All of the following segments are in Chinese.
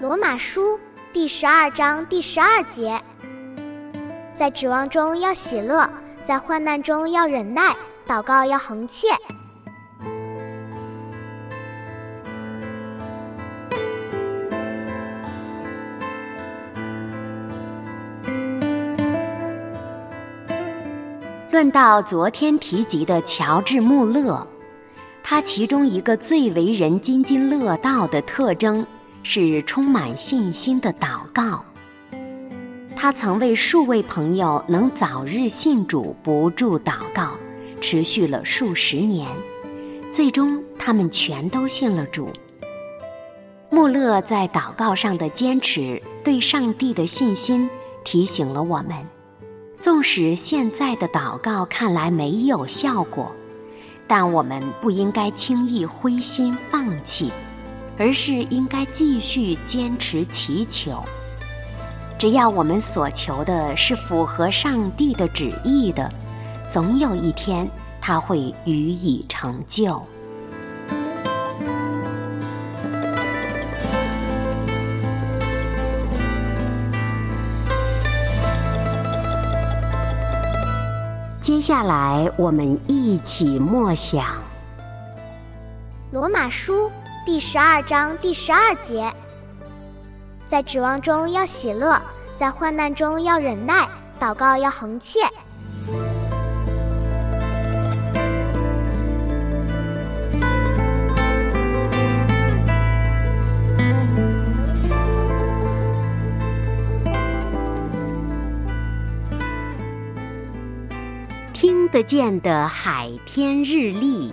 罗马书第十二章第十二节，在指望中要喜乐，在患难中要忍耐，祷告要恒切。论到昨天提及的乔治·穆勒，他其中一个最为人津津乐道的特征。是充满信心的祷告。他曾为数位朋友能早日信主不住祷告，持续了数十年，最终他们全都信了主。穆勒在祷告上的坚持，对上帝的信心，提醒了我们：纵使现在的祷告看来没有效果，但我们不应该轻易灰心放弃。而是应该继续坚持祈求。只要我们所求的是符合上帝的旨意的，总有一天他会予以成就。接下来，我们一起默想《罗马书》。第十二章第十二节，在指望中要喜乐，在患难中要忍耐，祷告要恒切。听得见的海天日历。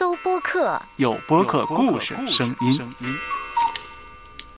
搜播客，有播客故事声音。